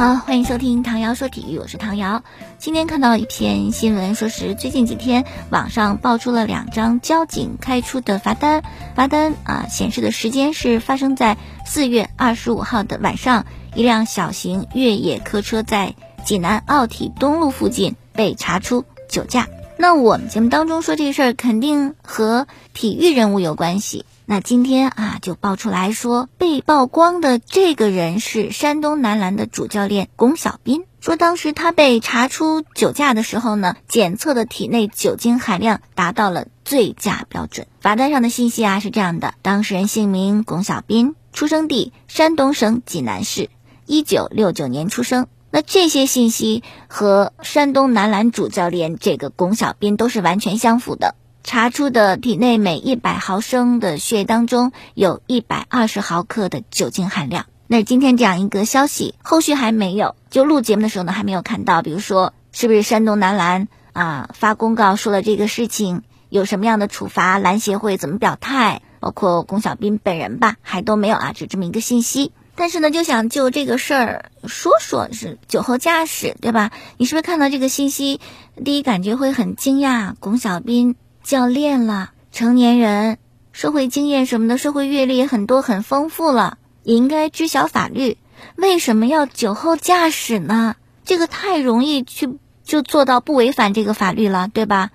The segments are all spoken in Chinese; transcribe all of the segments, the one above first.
好，欢迎收听唐瑶说体育，我是唐瑶。今天看到一篇新闻，说是最近几天网上爆出了两张交警开出的罚单，罚单啊显示的时间是发生在四月二十五号的晚上，一辆小型越野客车在济南奥体东路附近被查出酒驾。那我们节目当中说这事儿，肯定和体育人物有关系。那今天啊，就爆出来说，被曝光的这个人是山东男篮的主教练龚小斌。说当时他被查出酒驾的时候呢，检测的体内酒精含量达到了醉驾标准。罚单上的信息啊是这样的：当事人姓名龚小斌，出生地山东省济南市，一九六九年出生。那这些信息和山东男篮主教练这个龚小斌都是完全相符的。查出的体内每一百毫升的血液当中有一百二十毫克的酒精含量。那今天这样一个消息，后续还没有，就录节目的时候呢还没有看到。比如说，是不是山东男篮啊发公告说了这个事情，有什么样的处罚？篮协会怎么表态？包括龚小斌本人吧，还都没有啊，只这么一个信息。但是呢，就想就这个事儿说说是酒后驾驶，对吧？你是不是看到这个信息，第一感觉会很惊讶？龚小斌。教练了，成年人，社会经验什么的，社会阅历很多，很丰富了，也应该知晓法律。为什么要酒后驾驶呢？这个太容易去就做到不违反这个法律了，对吧？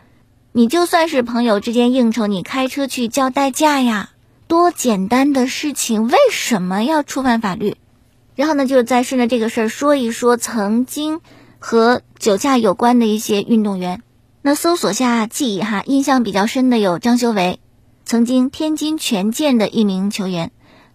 你就算是朋友之间应酬，你开车去叫代驾呀，多简单的事情，为什么要触犯法律？然后呢，就再顺着这个事儿说一说曾经和酒驾有关的一些运动员。那搜索下记忆哈，印象比较深的有张修为，曾经天津权健的一名球员，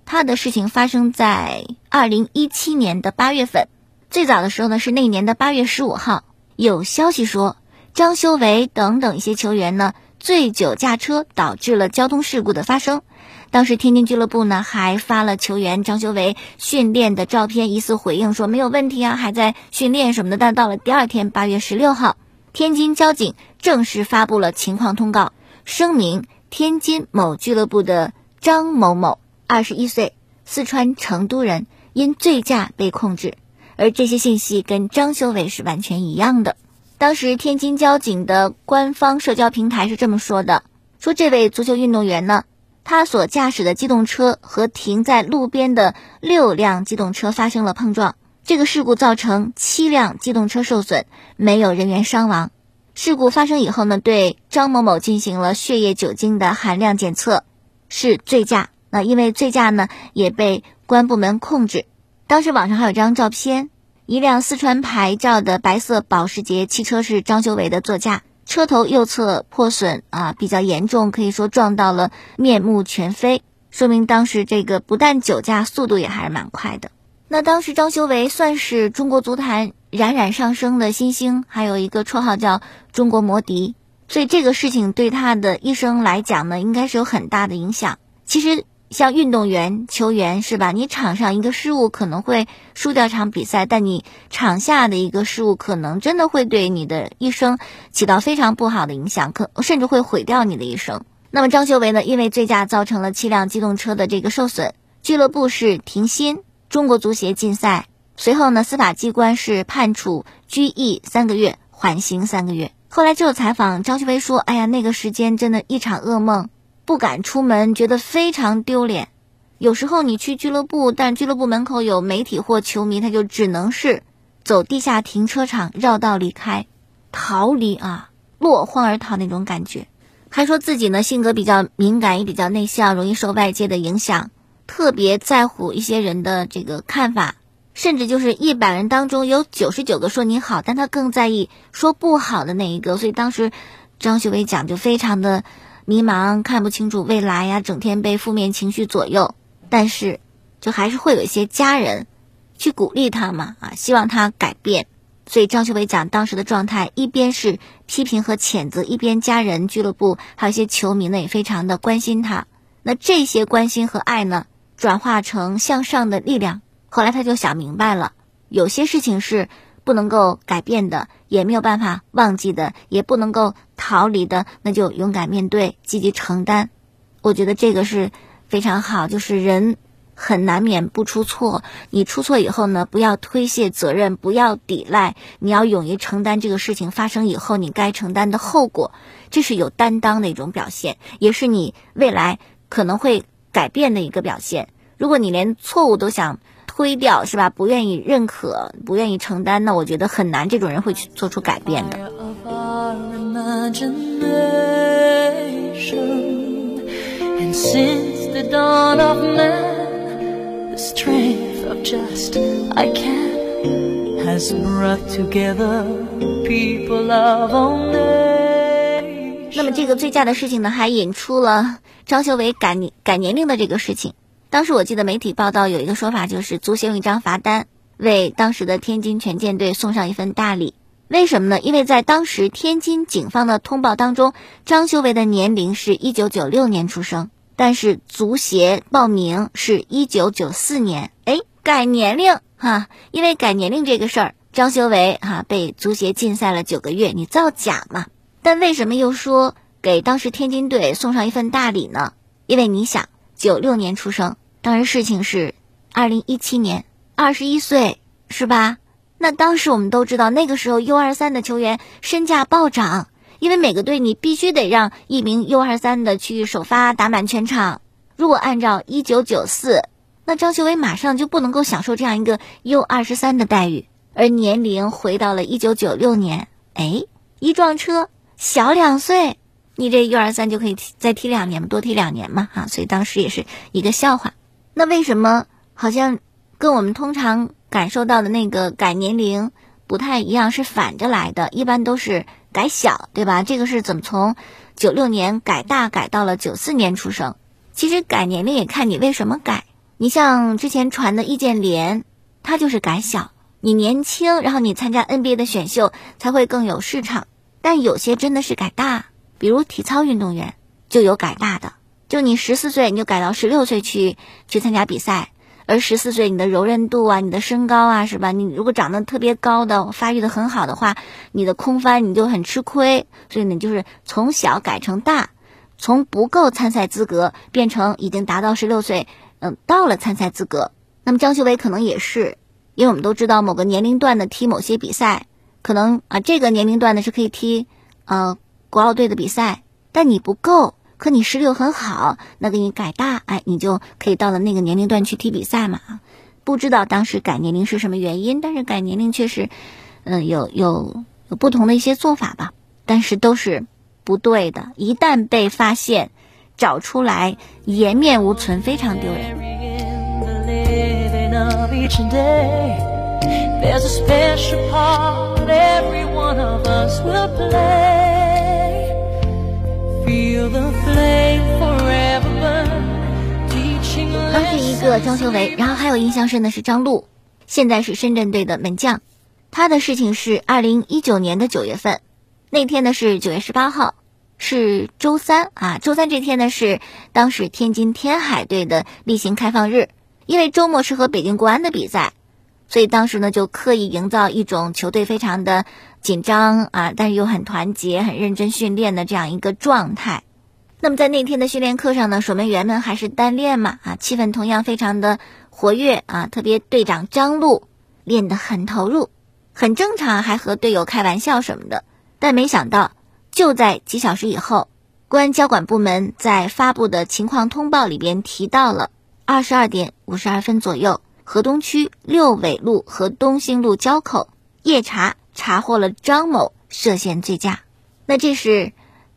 他的事情发生在二零一七年的八月份，最早的时候呢是那年的八月十五号，有消息说张修为等等一些球员呢醉酒驾车导致了交通事故的发生，当时天津俱乐部呢还发了球员张修为训练的照片，疑似回应说没有问题啊，还在训练什么的，但到了第二天八月十六号。天津交警正式发布了情况通告，声明天津某俱乐部的张某某，二十一岁，四川成都人，因醉驾被控制。而这些信息跟张修伟是完全一样的。当时天津交警的官方社交平台是这么说的：说这位足球运动员呢，他所驾驶的机动车和停在路边的六辆机动车发生了碰撞。这个事故造成七辆机动车受损，没有人员伤亡。事故发生以后呢，对张某某进行了血液酒精的含量检测，是醉驾。那因为醉驾呢，也被公安部门控制。当时网上还有张照片，一辆四川牌照的白色保时捷汽车是张修伟的座驾，车头右侧破损啊比较严重，可以说撞到了面目全非，说明当时这个不但酒驾，速度也还是蛮快的。那当时张修为算是中国足坛冉冉上升的新星，还有一个绰号叫“中国魔笛”，所以这个事情对他的一生来讲呢，应该是有很大的影响。其实像运动员、球员是吧？你场上一个失误可能会输掉场比赛，但你场下的一个失误可能真的会对你的一生起到非常不好的影响，可甚至会毁掉你的一生。那么张修为呢，因为醉驾造成了七辆机动车的这个受损，俱乐部是停薪。中国足协禁赛，随后呢，司法机关是判处拘役三个月，缓刑三个月。后来就有采访张学威说：“哎呀，那个时间真的一场噩梦，不敢出门，觉得非常丢脸。有时候你去俱乐部，但俱乐部门口有媒体或球迷，他就只能是走地下停车场绕道离开，逃离啊，落荒而逃那种感觉。还说自己呢性格比较敏感，也比较内向，容易受外界的影响。”特别在乎一些人的这个看法，甚至就是一百人当中有九十九个说你好，但他更在意说不好的那一个。所以当时张学伟讲就非常的迷茫，看不清楚未来呀，整天被负面情绪左右。但是就还是会有一些家人去鼓励他嘛，啊，希望他改变。所以张学伟讲当时的状态，一边是批评和谴责，一边家人、俱乐部还有一些球迷呢也非常的关心他。那这些关心和爱呢？转化成向上的力量。后来他就想明白了，有些事情是不能够改变的，也没有办法忘记的，也不能够逃离的，那就勇敢面对，积极承担。我觉得这个是非常好，就是人很难免不出错。你出错以后呢，不要推卸责任，不要抵赖，你要勇于承担这个事情发生以后你该承担的后果。这是有担当的一种表现，也是你未来可能会改变的一个表现。如果你连错误都想推掉，是吧？不愿意认可，不愿意承担，那我觉得很难，这种人会去做出改变的。那么这个最佳的事情呢，还引出了张修为改年改年龄的这个事情。当时我记得媒体报道有一个说法，就是足协用一张罚单为当时的天津权健队送上一份大礼。为什么呢？因为在当时天津警方的通报当中，张修为的年龄是一九九六年出生，但是足协报名是一九九四年。哎，改年龄哈，因为改年龄这个事儿，张修为哈被足协禁赛了九个月，你造假嘛？但为什么又说给当时天津队送上一份大礼呢？因为你想，九六年出生，当时事情是二零一七年，二十一岁是吧？那当时我们都知道，那个时候 U 二三的球员身价暴涨，因为每个队你必须得让一名 U 二三的去首发打满全场。如果按照一九九四，那张修为马上就不能够享受这样一个 U 二十三的待遇，而年龄回到了一九九六年，哎，一撞车。小两岁，你这一二三就可以再踢两年嘛，多踢两年嘛，哈，所以当时也是一个笑话。那为什么好像跟我们通常感受到的那个改年龄不太一样，是反着来的？一般都是改小，对吧？这个是怎么从九六年改大改到了九四年出生？其实改年龄也看你为什么改。你像之前传的易建联，他就是改小，你年轻，然后你参加 NBA 的选秀才会更有市场。但有些真的是改大，比如体操运动员就有改大的，就你十四岁你就改到十六岁去去参加比赛，而十四岁你的柔韧度啊、你的身高啊，是吧？你如果长得特别高的、发育的很好的话，你的空翻你就很吃亏。所以呢，就是从小改成大，从不够参赛资格变成已经达到十六岁，嗯，到了参赛资格。那么张秀伟可能也是，因为我们都知道某个年龄段的踢某些比赛。可能啊，这个年龄段的是可以踢，呃，国奥队的比赛，但你不够，可你实力又很好，那给你改大，哎，你就可以到了那个年龄段去踢比赛嘛。不知道当时改年龄是什么原因，但是改年龄确实，嗯，有有有不同的一些做法吧，但是都是不对的。一旦被发现，找出来，颜面无存，非常丢人。Feel the flame forever burn, teaching 刚是一个张修为，然后还有印象深的是张璐，现在是深圳队的门将。他的事情是二零一九年的九月份，那天呢是九月十八号，是周三啊。周三这天呢是当时天津天海队的例行开放日，因为周末是和北京国安的比赛。所以当时呢，就刻意营造一种球队非常的紧张啊，但是又很团结、很认真训练的这样一个状态。那么在那天的训练课上呢，守门员们还是单练嘛啊，气氛同样非常的活跃啊，特别队长张璐练得很投入，很正常，还和队友开玩笑什么的。但没想到，就在几小时以后，公安交管部门在发布的情况通报里边提到了二十二点五十二分左右。河东区六纬路和东兴路交口夜查查获了张某涉嫌醉驾。那这是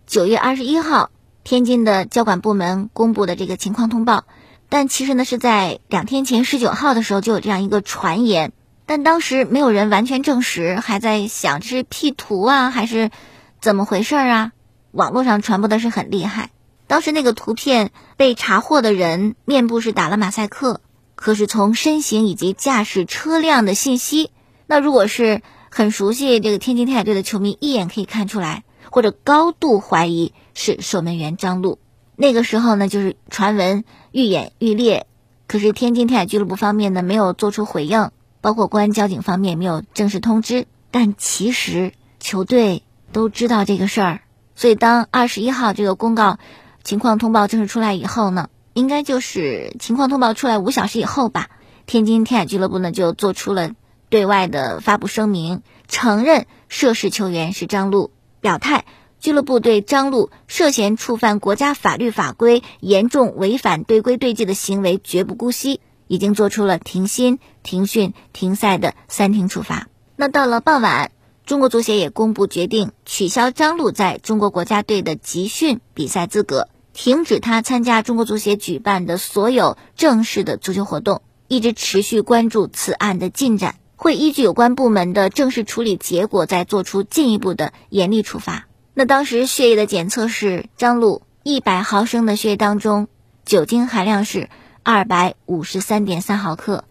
九月二十一号天津的交管部门公布的这个情况通报。但其实呢是在两天前十九号的时候就有这样一个传言，但当时没有人完全证实，还在想这是 P 图啊还是怎么回事啊？网络上传播的是很厉害。当时那个图片被查获的人面部是打了马赛克。可是从身形以及驾驶车辆的信息，那如果是很熟悉这个天津天海队的球迷，一眼可以看出来，或者高度怀疑是守门员张璐。那个时候呢，就是传闻愈演愈烈。可是天津天海俱乐部方面呢，没有做出回应，包括公安交警方面也没有正式通知。但其实球队都知道这个事儿，所以当二十一号这个公告情况通报正式出来以后呢。应该就是情况通报出来五小时以后吧。天津天海俱乐部呢就做出了对外的发布声明，承认涉事球员是张璐，表态俱乐部对张璐涉嫌触犯国家法律法规、严重违反队规队纪的行为绝不姑息，已经做出了停薪、停训、停赛的三停处罚。那到了傍晚。中国足协也公布决定，取消张璐在中国国家队的集训比赛资格，停止他参加中国足协举办的所有正式的足球活动，一直持续关注此案的进展，会依据有关部门的正式处理结果，再做出进一步的严厉处罚。那当时血液的检测是张璐一百毫升的血液当中酒精含量是二百五十三点三毫克，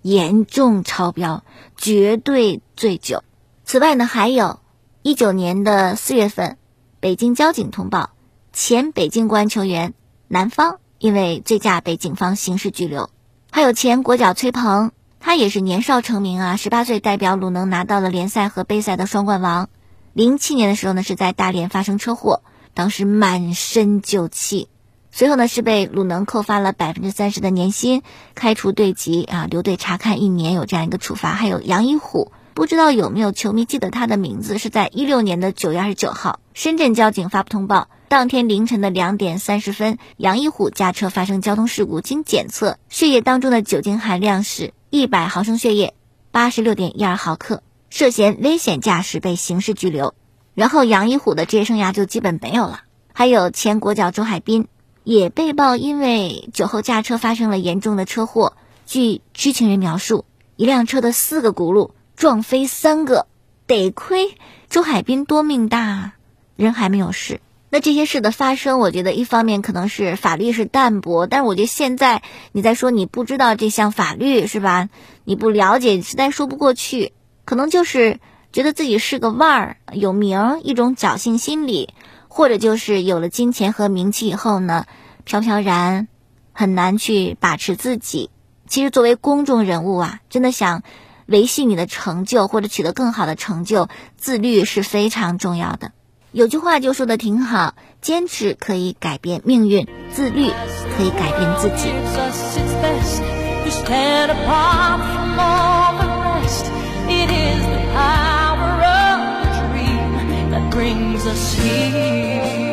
严重超标，绝对醉酒。此外呢，还有，一九年的四月份，北京交警通报，前北京国安球员南方因为醉驾被警方刑事拘留。还有前国脚崔鹏，他也是年少成名啊，十八岁代表鲁能拿到了联赛和杯赛的双冠王。零七年的时候呢，是在大连发生车祸，当时满身酒气，随后呢是被鲁能扣发了百分之三十的年薪，开除队籍啊，留队查看一年，有这样一个处罚。还有杨一虎。不知道有没有球迷记得他的名字？是在一六年的九月二十九号，深圳交警发布通报，当天凌晨的两点三十分，杨一虎驾车发生交通事故，经检测，血液当中的酒精含量是一百毫升血液，八十六点一二毫克，涉嫌危险驾驶被刑事拘留。然后杨一虎的职业生涯就基本没有了。还有前国脚周海滨，也被曝因为酒后驾车发生了严重的车祸。据知情人描述，一辆车的四个轱辘。撞飞三个，得亏周海滨多命大，人还没有事。那这些事的发生，我觉得一方面可能是法律是淡薄，但是我觉得现在你在说你不知道这项法律是吧？你不了解，实在说不过去。可能就是觉得自己是个腕儿，有名，一种侥幸心理，或者就是有了金钱和名气以后呢，飘飘然，很难去把持自己。其实作为公众人物啊，真的想。维系你的成就或者取得更好的成就，自律是非常重要的。有句话就说的挺好：坚持可以改变命运，自律可以改变自己。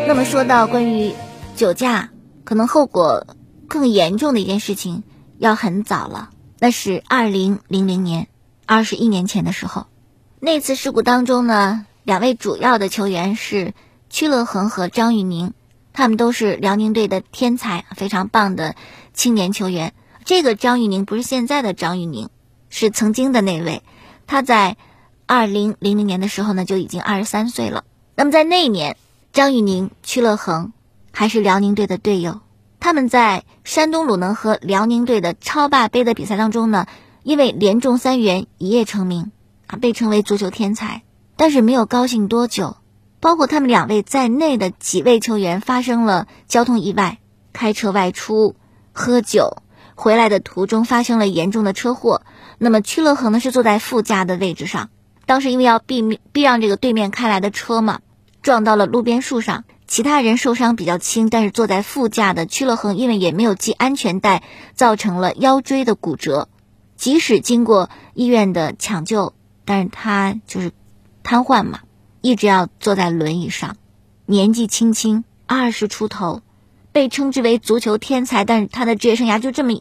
那么说到关于酒驾，可能后果更严重的一件事情，要很早了，那是二零零零年。二十一年前的时候，那次事故当中呢，两位主要的球员是曲乐恒和张玉宁，他们都是辽宁队的天才，非常棒的青年球员。这个张玉宁不是现在的张玉宁，是曾经的那位。他在二零零零年的时候呢，就已经二十三岁了。那么在那一年，张玉宁、曲乐恒还是辽宁队的队友。他们在山东鲁能和辽宁队的超霸杯的比赛当中呢。因为连中三元一夜成名，啊，被称为足球天才。但是没有高兴多久，包括他们两位在内的几位球员发生了交通意外，开车外出喝酒，回来的途中发生了严重的车祸。那么曲乐恒呢是坐在副驾的位置上，当时因为要避免避让这个对面开来的车嘛，撞到了路边树上，其他人受伤比较轻，但是坐在副驾的曲乐恒因为也没有系安全带，造成了腰椎的骨折。即使经过医院的抢救，但是他就是瘫痪嘛，一直要坐在轮椅上。年纪轻轻二十出头，被称之为足球天才，但是他的职业生涯就这么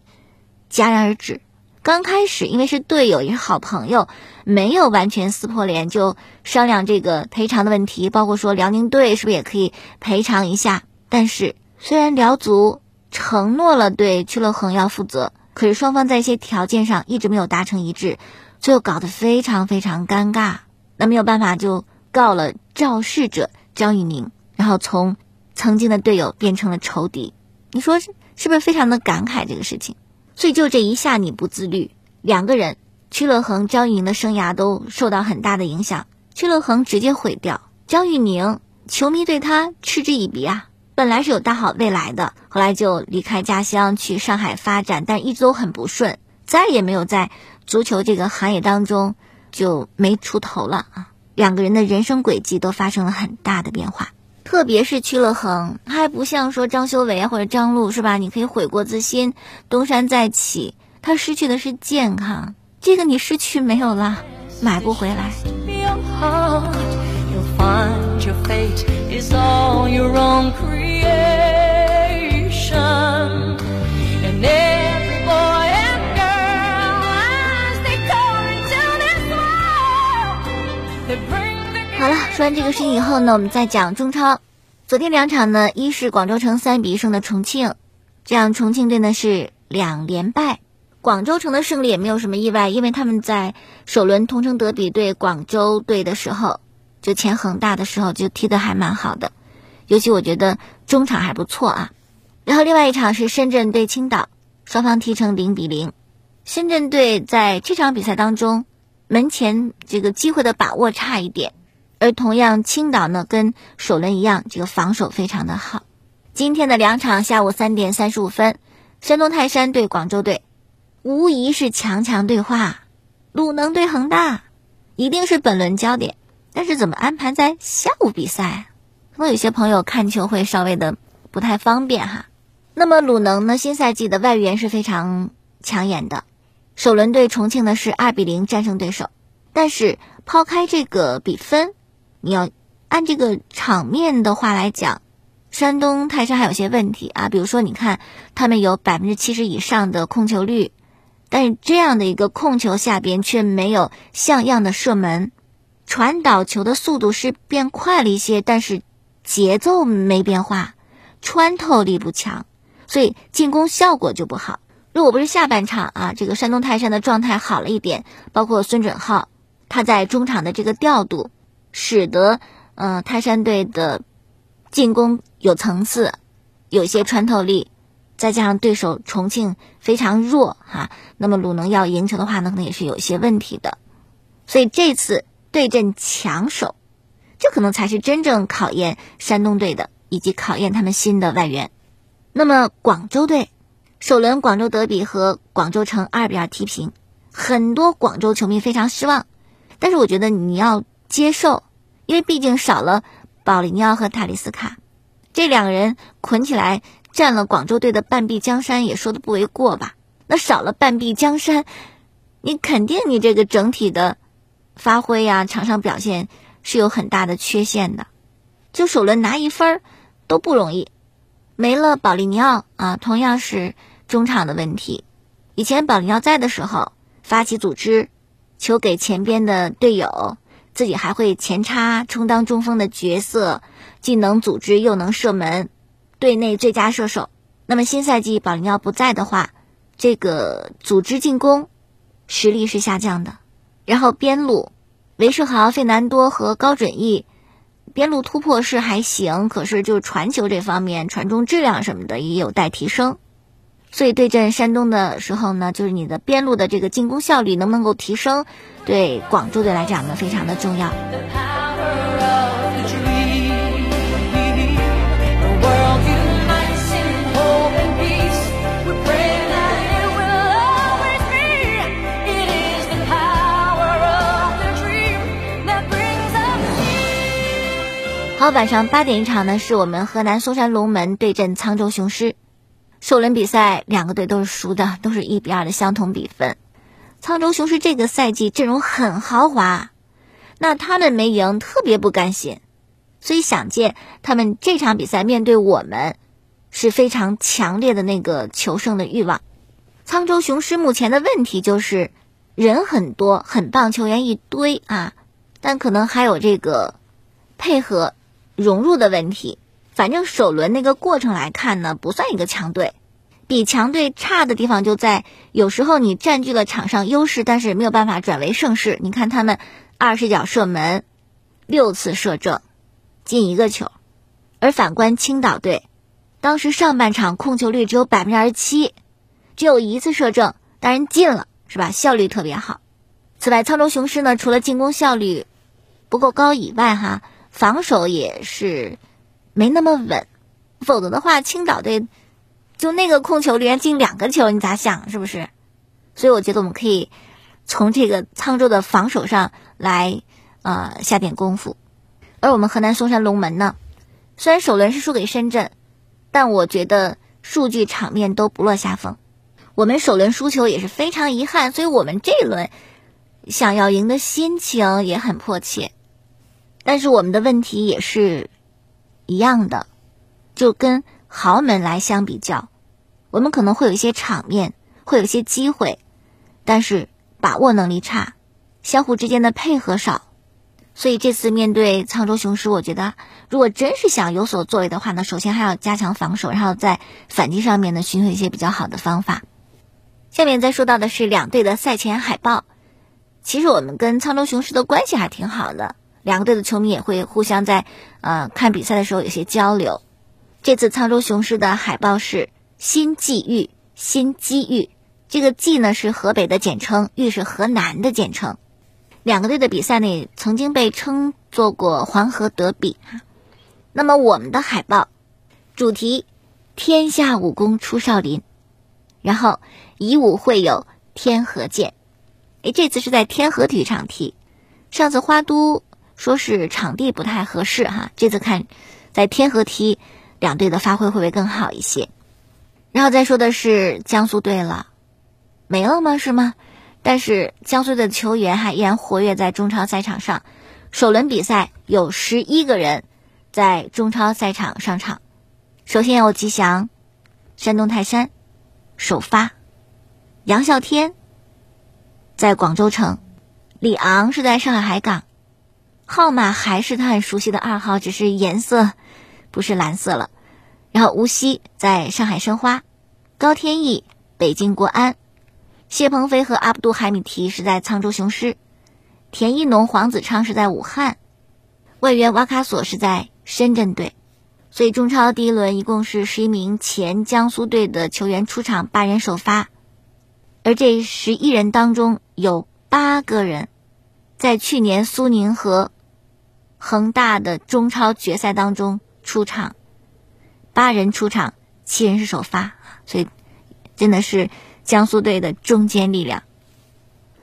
戛然而止。刚开始因为是队友也是好朋友，没有完全撕破脸，就商量这个赔偿的问题，包括说辽宁队是不是也可以赔偿一下。但是虽然辽足承诺了对屈乐恒要负责。可是双方在一些条件上一直没有达成一致，最后搞得非常非常尴尬。那没有办法就告了肇事者张玉宁，然后从曾经的队友变成了仇敌。你说是是不是非常的感慨这个事情？所以就这一下你不自律，两个人曲乐恒、张玉宁的生涯都受到很大的影响。曲乐恒直接毁掉，张玉宁球迷对他嗤之以鼻啊。本来是有大好未来的，后来就离开家乡去上海发展，但一直都很不顺，再也没有在足球这个行业当中就没出头了啊。两个人的人生轨迹都发生了很大的变化。特别是屈了衡，还不像说张修为或者张璐是吧？你可以悔过自新，东山再起。他失去的是健康，这个你失去没有了，买不回来。好了，说完这个事情以后呢，我们再讲中超。昨天两场呢，一是广州城三比一胜的重庆，这样重庆队呢是两连败。广州城的胜利也没有什么意外，因为他们在首轮同城德比对广州队的时候，就前恒大的时候就踢得还蛮好的，尤其我觉得中场还不错啊。然后另外一场是深圳对青岛，双方踢成零比零。深圳队在这场比赛当中门前这个机会的把握差一点。而同样，青岛呢跟首轮一样，这个防守非常的好。今天的两场下午三点三十五分，山东泰山对广州队，无疑是强强对话。鲁能对恒大，一定是本轮焦点。但是怎么安排在下午比赛？可能有些朋友看球会稍微的不太方便哈。那么鲁能呢，新赛季的外援是非常抢眼的。首轮对重庆呢是二比零战胜对手，但是抛开这个比分。你要按这个场面的话来讲，山东泰山还有些问题啊，比如说你看他们有百分之七十以上的控球率，但是这样的一个控球下边却没有像样的射门，传导球的速度是变快了一些，但是节奏没变化，穿透力不强，所以进攻效果就不好。如果不是下半场啊，这个山东泰山的状态好了一点，包括孙准浩他在中场的这个调度。使得，呃，泰山队的进攻有层次，有些穿透力，再加上对手重庆非常弱哈，那么鲁能要赢球的话呢，可能也是有些问题的。所以这次对阵强手，这可能才是真正考验山东队的，以及考验他们新的外援。那么广州队首轮广州德比和广州城二比二踢平，很多广州球迷非常失望，但是我觉得你要。接受，因为毕竟少了保利尼奥和塔利斯卡，这两个人捆起来占了广州队的半壁江山，也说的不为过吧？那少了半壁江山，你肯定你这个整体的发挥呀，场上表现是有很大的缺陷的。就首轮拿一分都不容易，没了保利尼奥啊，同样是中场的问题。以前保利尼奥在的时候，发起组织，球给前边的队友。自己还会前插充当中锋的角色，既能组织又能射门，队内最佳射手。那么新赛季保利尼奥不在的话，这个组织进攻实力是下降的。然后边路，韦世豪、费南多和高准翼，边路突破是还行，可是就传球这方面，传中质量什么的也有待提升。所以对阵山东的时候呢，就是你的边路的这个进攻效率能不能够提升，对广州队来讲呢非常的重要。好，晚上八点一场呢，是我们河南嵩山龙门对阵沧州雄狮。首轮比赛，两个队都是输的，都是一比二的相同比分。沧州雄狮这个赛季阵容很豪华，那他们没赢，特别不甘心，所以想见他们这场比赛面对我们，是非常强烈的那个求胜的欲望。沧州雄狮目前的问题就是人很多，很棒球员一堆啊，但可能还有这个配合融入的问题。反正首轮那个过程来看呢，不算一个强队，比强队差的地方就在有时候你占据了场上优势，但是没有办法转为胜势。你看他们二十脚射门，六次射正，进一个球，而反观青岛队，当时上半场控球率只有百分之二十七，只有一次射正，当然进了，是吧？效率特别好。此外，沧州雄狮呢，除了进攻效率不够高以外，哈，防守也是。没那么稳，否则的话，青岛队就那个控球连进两个球，你咋想？是不是？所以我觉得我们可以从这个沧州的防守上来呃下点功夫。而我们河南嵩山龙门呢，虽然首轮是输给深圳，但我觉得数据场面都不落下风。我们首轮输球也是非常遗憾，所以我们这一轮想要赢的心情也很迫切。但是我们的问题也是一样的，就跟豪门来相比较，我们可能会有一些场面，会有一些机会，但是把握能力差，相互之间的配合少。所以这次面对沧州雄狮，我觉得如果真是想有所作为的话呢，首先还要加强防守，然后在反击上面呢寻求一些比较好的方法。下面再说到的是两队的赛前海报。其实我们跟沧州雄狮的关系还挺好的，两个队的球迷也会互相在呃看比赛的时候有些交流。这次沧州雄狮的海报是“新际遇，新机遇”，这个“际”呢是河北的简称，“遇”是河南的简称。两个队的比赛呢曾经被称作过黄河德比哈。那么我们的海报主题“天下武功出少林”。然后，以武会友，天河见。哎，这次是在天河体育场踢。上次花都说是场地不太合适哈，这次看在天河踢，两队的发挥会不会更好一些？然后再说的是江苏队了，没了吗？是吗？但是江苏的球员还依然活跃在中超赛场上。首轮比赛有十一个人在中超赛场上场。首先有吉祥，山东泰山。首发，杨啸天在广州城，李昂是在上海海港，号码还是他很熟悉的二号，只是颜色不是蓝色了。然后无锡在上海申花，高天意北京国安，谢鹏飞和阿布杜海米提是在沧州雄狮，田一农黄子昌是在武汉，外援瓦卡索是在深圳队。所以中超第一轮一共是十一名前江苏队的球员出场，八人首发，而这十一人当中有八个人在去年苏宁和恒大的中超决赛当中出场，八人出场，七人是首发，所以真的是江苏队的中坚力量。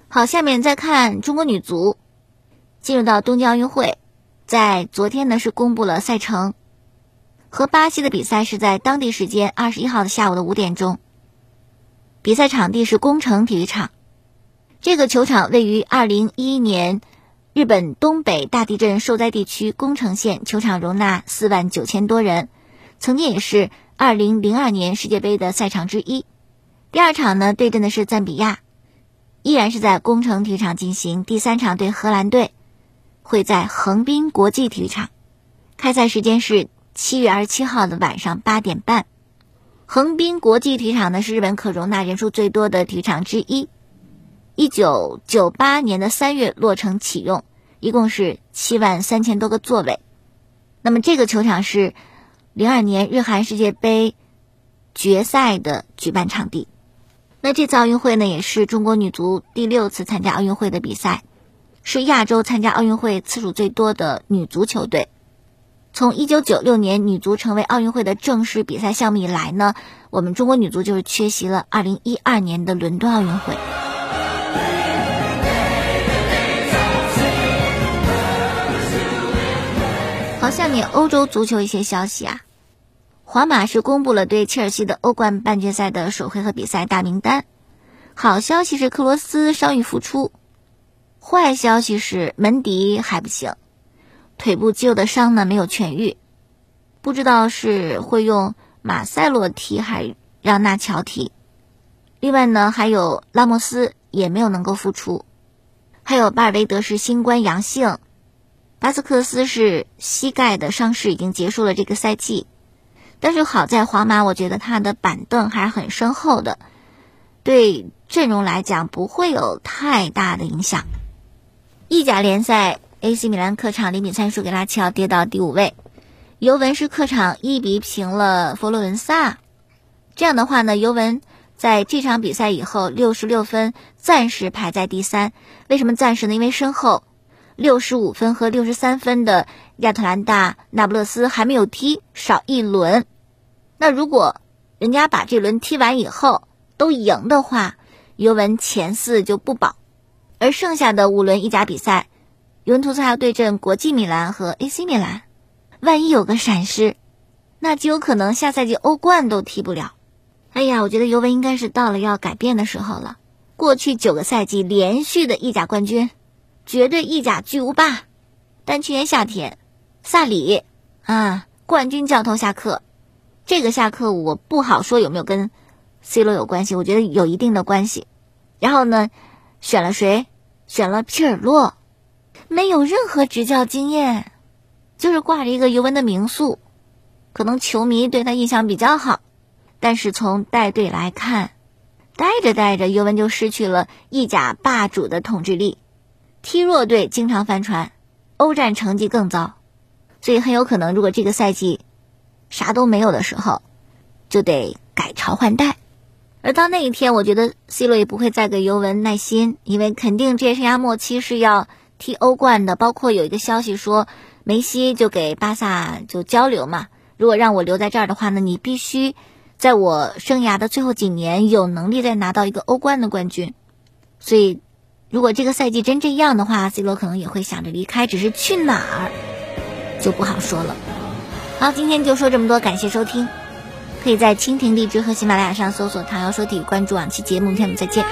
好，下面再看中国女足进入到东京奥运会，在昨天呢是公布了赛程。和巴西的比赛是在当地时间二十一号的下午的五点钟。比赛场地是工程体育场，这个球场位于二零一一年日本东北大地震受灾地区宫城县，球场容纳四万九千多人，曾经也是二零零二年世界杯的赛场之一。第二场呢对阵的是赞比亚，依然是在宫城体育场进行。第三场对荷兰队会在横滨国际体育场，开赛时间是。七月二十七号的晚上八点半，横滨国际体育场呢是日本可容纳人数最多的体育场之一。一九九八年的三月落成启用，一共是七万三千多个座位。那么这个球场是零二年日韩世界杯决赛的举办场地。那这次奥运会呢也是中国女足第六次参加奥运会的比赛，是亚洲参加奥运会次数最多的女足球队。从一九九六年女足成为奥运会的正式比赛项目以来呢，我们中国女足就是缺席了二零一二年的伦敦奥运会。好，下面欧洲足球一些消息啊，皇马是公布了对切尔西的欧冠半决赛的首回合比赛大名单。好消息是克罗斯伤愈复出，坏消息是门迪还不行。腿部肌肉的伤呢没有痊愈，不知道是会用马塞洛踢还让纳乔踢。另外呢，还有拉莫斯也没有能够复出，还有巴尔韦德是新冠阳性，巴斯克斯是膝盖的伤势已经结束了这个赛季。但是好在皇马，我觉得他的板凳还是很深厚的，对阵容来讲不会有太大的影响。意甲联赛。AC 米兰客场零比三输给拉齐奥，跌到第五位。尤文是客场一比平了佛罗伦萨。这样的话呢，尤文在这场比赛以后六十六分，暂时排在第三。为什么暂时呢？因为身后六十五分和六十三分的亚特兰大那不勒斯还没有踢，少一轮。那如果人家把这轮踢完以后都赢的话，尤文前四就不保。而剩下的五轮意甲比赛。尤文图斯还要对阵国际米兰和 AC 米兰，万一有个闪失，那极有可能下赛季欧冠都踢不了。哎呀，我觉得尤文应该是到了要改变的时候了。过去九个赛季连续的意甲冠军，绝对意甲巨无霸。但去年夏天，萨里啊，冠军教头下课，这个下课我不好说有没有跟 C 罗有关系，我觉得有一定的关系。然后呢，选了谁？选了皮尔洛，没有任何执教经验，就是挂着一个尤文的名宿，可能球迷对他印象比较好。但是从带队来看，带着带着，尤文就失去了意甲霸主的统治力，踢弱队经常翻船，欧战成绩更糟，所以很有可能，如果这个赛季啥都没有的时候，就得改朝换代。而到那一天，我觉得 C 罗也不会再给尤文耐心，因为肯定职业生涯末期是要踢欧冠的。包括有一个消息说，梅西就给巴萨就交流嘛，如果让我留在这儿的话呢，你必须。在我生涯的最后几年，有能力再拿到一个欧冠的冠军，所以如果这个赛季真这样的话，C 罗可能也会想着离开，只是去哪儿就不好说了。好，今天就说这么多，感谢收听，可以在蜻蜓、荔枝和喜马拉雅上搜索“唐瑶说体育”，关注往期节目，明天我们再见。